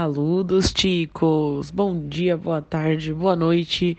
Saludos, ticos! Bom dia, boa tarde, boa noite.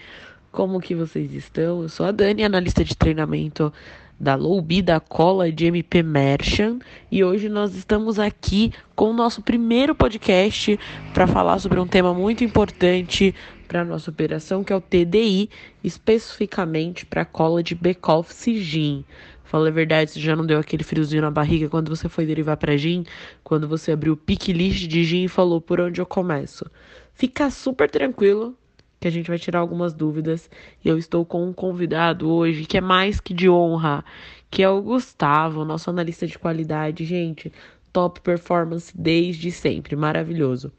Como que vocês estão? Eu sou a Dani, analista de treinamento da Lowbi da Cola de MP Merchant e hoje nós estamos aqui com o nosso primeiro podcast para falar sobre um tema muito importante para a nossa operação, que é o TDI, especificamente para a cola de back-office GIN. Fala a verdade, você já não deu aquele friozinho na barriga quando você foi derivar para GIN, quando você abriu o pick list de GIN e falou por onde eu começo. Fica super tranquilo, que a gente vai tirar algumas dúvidas. E eu estou com um convidado hoje que é mais que de honra, que é o Gustavo, nosso analista de qualidade. Gente, top performance desde sempre, maravilhoso.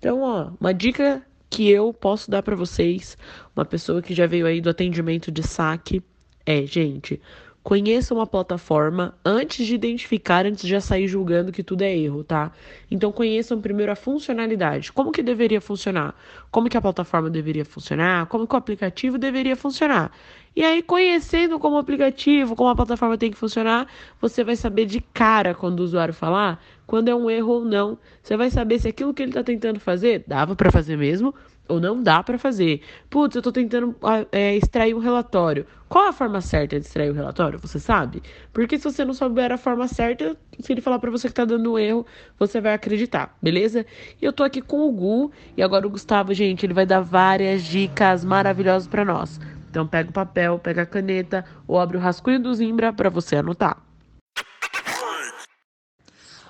Então, ó, uma dica que eu posso dar para vocês, uma pessoa que já veio aí do atendimento de saque, é, gente, Conheça uma plataforma antes de identificar, antes de já sair julgando que tudo é erro, tá? Então conheçam primeiro a funcionalidade. Como que deveria funcionar? Como que a plataforma deveria funcionar? Como que o aplicativo deveria funcionar? E aí, conhecendo como o aplicativo, como a plataforma tem que funcionar, você vai saber de cara quando o usuário falar quando é um erro ou não. Você vai saber se aquilo que ele está tentando fazer dava para fazer mesmo ou não dá para fazer. Putz, eu estou tentando é, extrair um relatório. Qual é a forma certa de extrair o um relatório? Você sabe? Porque se você não souber a forma certa, se ele falar para você que está dando um erro, você vai acreditar, beleza? E eu tô aqui com o Gu e agora o Gustavo, gente, ele vai dar várias dicas maravilhosas para nós. Então pega o papel, pega a caneta ou abre o rascunho do Zimbra para você anotar.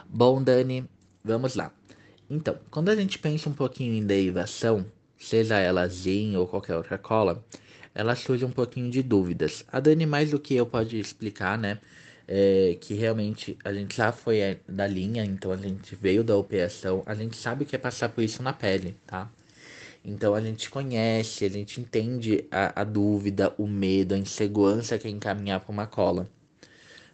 Bom, Dani, vamos lá. Então, quando a gente pensa um pouquinho em derivação, seja ela Zin ou qualquer outra cola, ela surge um pouquinho de dúvidas. A Dani, mais do que eu, pode explicar, né? É, que realmente a gente já foi é, da linha, então a gente veio da operação, a gente sabe o que é passar por isso na pele, tá? Então a gente conhece, a gente entende a, a dúvida, o medo, a insegurança que é encaminhar para uma cola.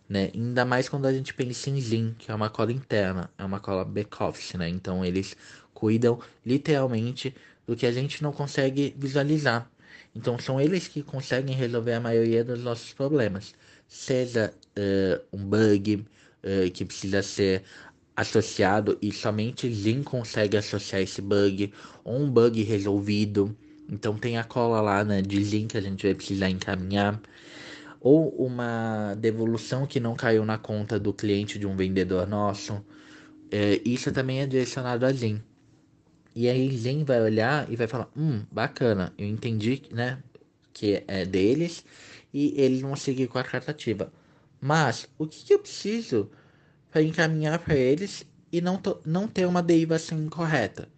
Né? Ainda mais quando a gente pensa em Zin, que é uma cola interna, é uma cola back-office, né? Então eles cuidam literalmente do que a gente não consegue visualizar. Então são eles que conseguem resolver a maioria dos nossos problemas. Seja uh, um bug uh, que precisa ser associado e somente Zin consegue associar esse bug, ou um bug resolvido. Então tem a cola lá né, de Zin que a gente vai precisar encaminhar. Ou uma devolução que não caiu na conta do cliente de um vendedor nosso. É, isso também é direcionado a Zin. E aí Zen vai olhar e vai falar, hum, bacana, eu entendi, né, que é deles e eles vão seguir com a tratativa. Mas o que, que eu preciso para encaminhar para eles e não, não ter uma derivação incorreta?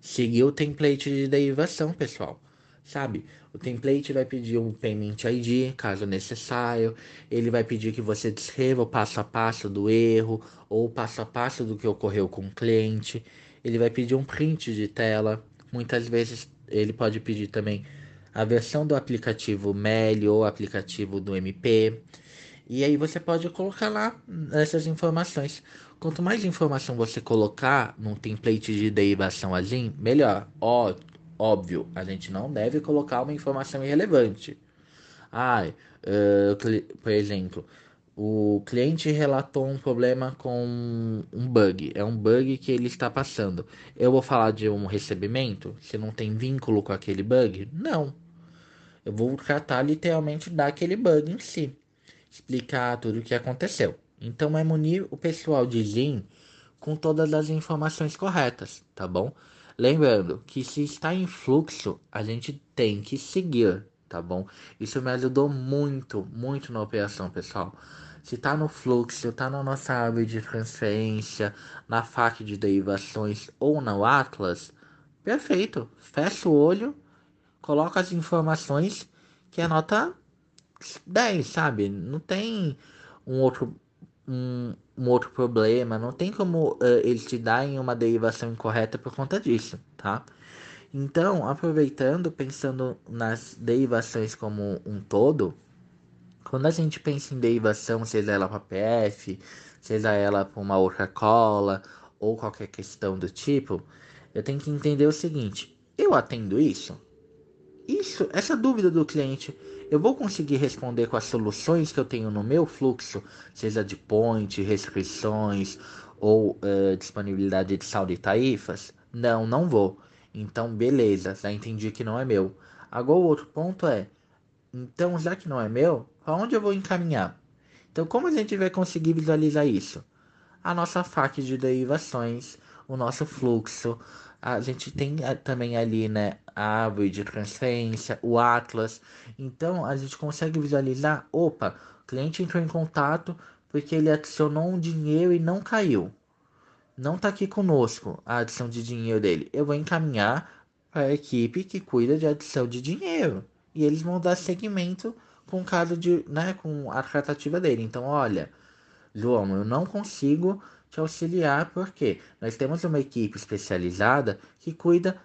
Seguir o template de derivação, pessoal. Sabe? O template vai pedir um payment ID, caso necessário. Ele vai pedir que você descreva o passo a passo do erro ou o passo a passo do que ocorreu com o cliente ele vai pedir um print de tela. Muitas vezes ele pode pedir também a versão do aplicativo MEL ou aplicativo do MP. E aí você pode colocar lá essas informações. Quanto mais informação você colocar num template de derivação assim, melhor. Ó, óbvio, a gente não deve colocar uma informação irrelevante. Ah, uh, por exemplo, o cliente relatou um problema com um bug. É um bug que ele está passando. Eu vou falar de um recebimento se não tem vínculo com aquele bug? Não. Eu vou tratar literalmente daquele bug em si. Explicar tudo o que aconteceu. Então é munir o pessoal de Zin com todas as informações corretas, tá bom? Lembrando que se está em fluxo, a gente tem que seguir, tá bom? Isso me ajudou muito, muito na operação, pessoal. Se está no fluxo, está na nossa árvore de transferência, na faca de derivações ou no Atlas, perfeito. Fecha o olho, coloca as informações que é nota 10, sabe? Não tem um outro, um, um outro problema, não tem como uh, eles te darem uma derivação incorreta por conta disso, tá? Então, aproveitando, pensando nas derivações como um todo, quando a gente pensa em derivação, seja ela para PF, seja ela para uma outra cola ou qualquer questão do tipo, eu tenho que entender o seguinte: eu atendo isso? Isso, essa dúvida do cliente, eu vou conseguir responder com as soluções que eu tenho no meu fluxo, seja de point, restrições ou uh, disponibilidade de saldo e tarifas? Não, não vou. Então, beleza, já entendi que não é meu. Agora, o outro ponto é: então, já que não é meu, para onde eu vou encaminhar? Então, como a gente vai conseguir visualizar isso? A nossa faca de derivações, o nosso fluxo. A gente tem também ali, né, a árvore de transferência, o Atlas. Então, a gente consegue visualizar, opa, o cliente entrou em contato porque ele adicionou um dinheiro e não caiu. Não está aqui conosco a adição de dinheiro dele. Eu vou encaminhar para a equipe que cuida de adição de dinheiro. E eles vão dar seguimento com o caso de, né, com a tratativa dele. Então, olha, João, eu não consigo te auxiliar porque nós temos uma equipe especializada que cuida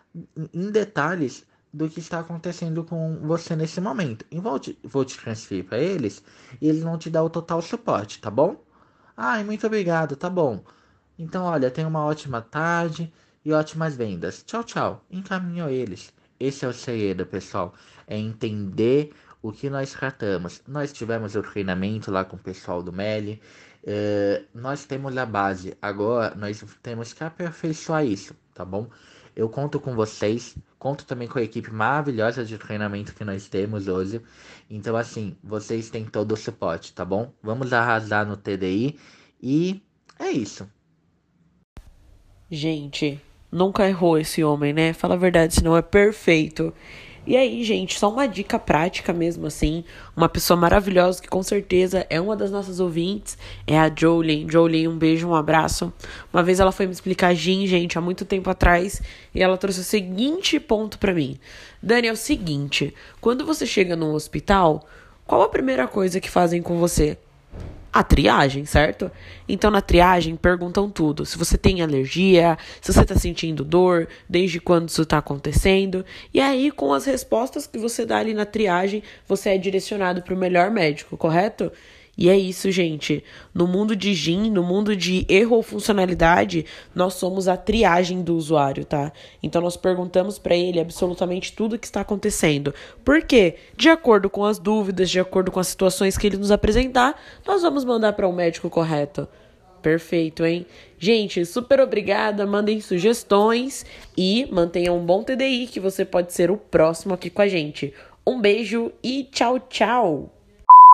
em detalhes do que está acontecendo com você nesse momento. E vou te, vou te transferir para eles e eles vão te dar o total suporte, tá bom? Ai, muito obrigado, tá bom. Então, olha, tenha uma ótima tarde e ótimas vendas. Tchau, tchau. Encaminho eles. Esse é o segredo, pessoal. É entender o que nós tratamos. Nós tivemos o treinamento lá com o pessoal do Meli. É, nós temos a base. Agora nós temos que aperfeiçoar isso, tá bom? Eu conto com vocês, conto também com a equipe maravilhosa de treinamento que nós temos hoje. Então, assim, vocês têm todo o suporte, tá bom? Vamos arrasar no TDI e é isso. Gente, nunca errou esse homem, né? Fala a verdade, senão é perfeito. E aí, gente, só uma dica prática mesmo assim. Uma pessoa maravilhosa que com certeza é uma das nossas ouvintes é a Jolene. Jolene, um beijo, um abraço. Uma vez ela foi me explicar gin, gente, há muito tempo atrás, e ela trouxe o seguinte ponto para mim. Dani, é o seguinte, quando você chega num hospital, qual a primeira coisa que fazem com você? A triagem, certo? Então na triagem perguntam tudo: se você tem alergia, se você está sentindo dor, desde quando isso está acontecendo. E aí, com as respostas que você dá ali na triagem, você é direcionado para o melhor médico, correto? E é isso, gente. No mundo de GIM, no mundo de erro ou funcionalidade, nós somos a triagem do usuário, tá? Então nós perguntamos para ele absolutamente tudo o que está acontecendo. Por quê? De acordo com as dúvidas, de acordo com as situações que ele nos apresentar, nós vamos mandar para o um médico correto. Perfeito, hein? Gente, super obrigada. Mandem sugestões e mantenham um bom TDI que você pode ser o próximo aqui com a gente. Um beijo e tchau, tchau!